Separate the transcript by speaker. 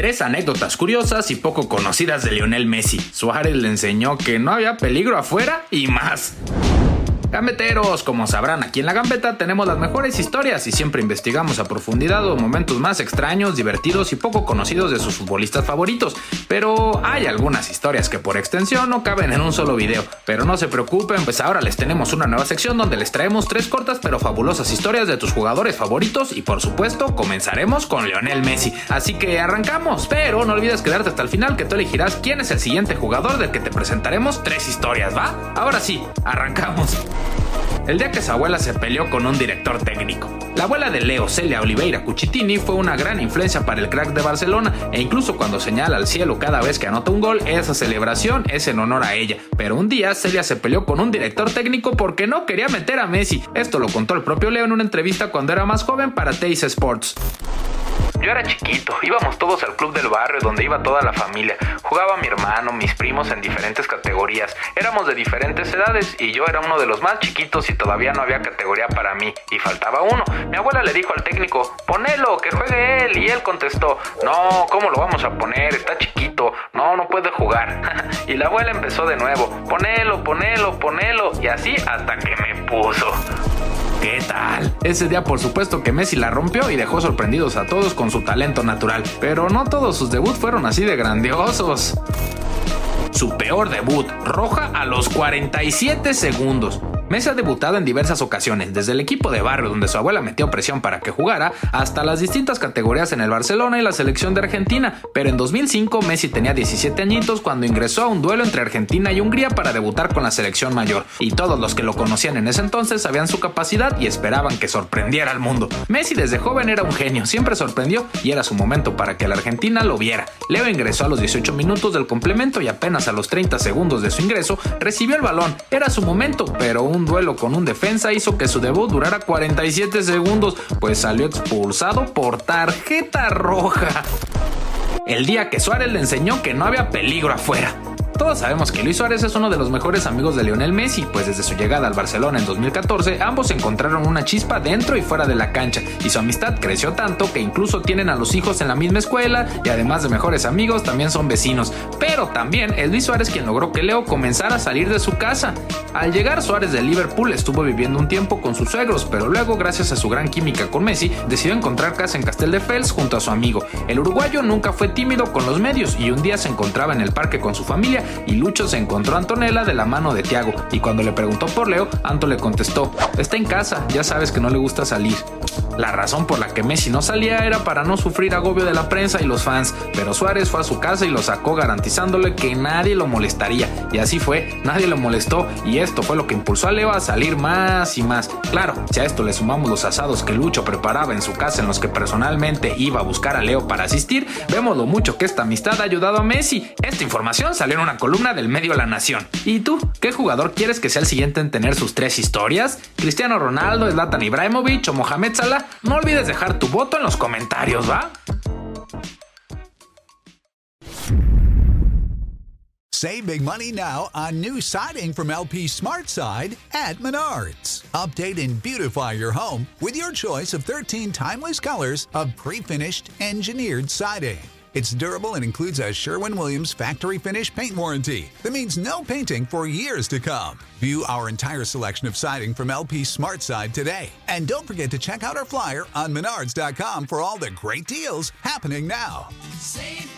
Speaker 1: Tres anécdotas curiosas y poco conocidas de Lionel Messi. Suárez le enseñó que no había peligro afuera y más. Gambeteros, como sabrán, aquí en la Gambeta tenemos las mejores historias y siempre investigamos a profundidad los momentos más extraños, divertidos y poco conocidos de sus futbolistas favoritos. Pero hay algunas historias que por extensión no caben en un solo video. Pero no se preocupen, pues ahora les tenemos una nueva sección donde les traemos tres cortas pero fabulosas historias de tus jugadores favoritos y por supuesto comenzaremos con Lionel Messi. Así que arrancamos, pero no olvides quedarte hasta el final que tú elegirás quién es el siguiente jugador del que te presentaremos tres historias, ¿va? Ahora sí, arrancamos el día que su abuela se peleó con un director técnico. La abuela de Leo, Celia Oliveira Cucitini, fue una gran influencia para el crack de Barcelona e incluso cuando señala al cielo cada vez que anota un gol, esa celebración es en honor a ella. Pero un día Celia se peleó con un director técnico porque no quería meter a Messi. Esto lo contó el propio Leo en una entrevista cuando era más joven para Teis Sports.
Speaker 2: Yo era chiquito, íbamos todos al club del barrio donde iba toda la familia. Jugaba mi hermano, mis primos en diferentes categorías. Éramos de diferentes edades y yo era uno de los más chiquitos y todavía no había categoría para mí y faltaba uno. Mi abuela le dijo al técnico, ponelo, que juegue él y él contestó, no, ¿cómo lo vamos a poner? Está chiquito, no, no puede jugar. y la abuela empezó de nuevo, ponelo, ponelo, ponelo y así hasta que me puso.
Speaker 1: ¿Qué tal? Ese día por supuesto que Messi la rompió y dejó sorprendidos a todos con su talento natural, pero no todos sus debuts fueron así de grandiosos. Su peor debut, roja a los 47 segundos. Messi ha debutado en diversas ocasiones, desde el equipo de barrio donde su abuela metió presión para que jugara, hasta las distintas categorías en el Barcelona y la selección de Argentina, pero en 2005 Messi tenía 17 añitos cuando ingresó a un duelo entre Argentina y Hungría para debutar con la selección mayor, y todos los que lo conocían en ese entonces sabían su capacidad y esperaban que sorprendiera al mundo. Messi desde joven era un genio, siempre sorprendió y era su momento para que la Argentina lo viera. Leo ingresó a los 18 minutos del complemento y apenas a los 30 segundos de su ingreso recibió el balón. Era su momento, pero un duelo con un defensa hizo que su debut durara 47 segundos, pues salió expulsado por tarjeta roja. El día que Suárez le enseñó que no había peligro afuera. Todos sabemos que Luis Suárez es uno de los mejores amigos de Lionel Messi, pues desde su llegada al Barcelona en 2014 ambos encontraron una chispa dentro y fuera de la cancha, y su amistad creció tanto que incluso tienen a los hijos en la misma escuela y además de mejores amigos también son vecinos. Pero también es Luis Suárez quien logró que Leo comenzara a salir de su casa. Al llegar Suárez de Liverpool estuvo viviendo un tiempo con sus suegros, pero luego gracias a su gran química con Messi decidió encontrar casa en Casteldefels junto a su amigo. El uruguayo nunca fue tímido con los medios y un día se encontraba en el parque con su familia y Lucho se encontró a Antonella de la mano de Tiago y cuando le preguntó por Leo, Anto le contestó, está en casa, ya sabes que no le gusta salir. La razón por la que Messi no salía era para no sufrir agobio de la prensa y los fans, pero Suárez fue a su casa y lo sacó garantizándole que nadie lo molestaría. Y así fue, nadie lo molestó y esto fue lo que impulsó a Leo a salir más y más. Claro, si a esto le sumamos los asados que Lucho preparaba en su casa en los que personalmente iba a buscar a Leo para asistir, vemos lo mucho que esta amistad ha ayudado a Messi. Esta información salió en una columna del medio La Nación. ¿Y tú? ¿Qué jugador quieres que sea el siguiente en tener sus tres historias? ¿Cristiano Ronaldo, Zlatan Ibrahimovic o Mohamed Salah? No olvides dejar tu voto en los comentarios, ¿va?
Speaker 3: Save big money now on new siding from LP SmartSide at Menards. Update and beautify your home with your choice of 13 timeless colors of pre-finished engineered siding. It's durable and includes a Sherwin Williams factory finish paint warranty that means no painting for years to come. View our entire selection of siding from LP Smart SmartSide today. And don't forget to check out our flyer on menards.com for all the great deals happening now.
Speaker 4: Save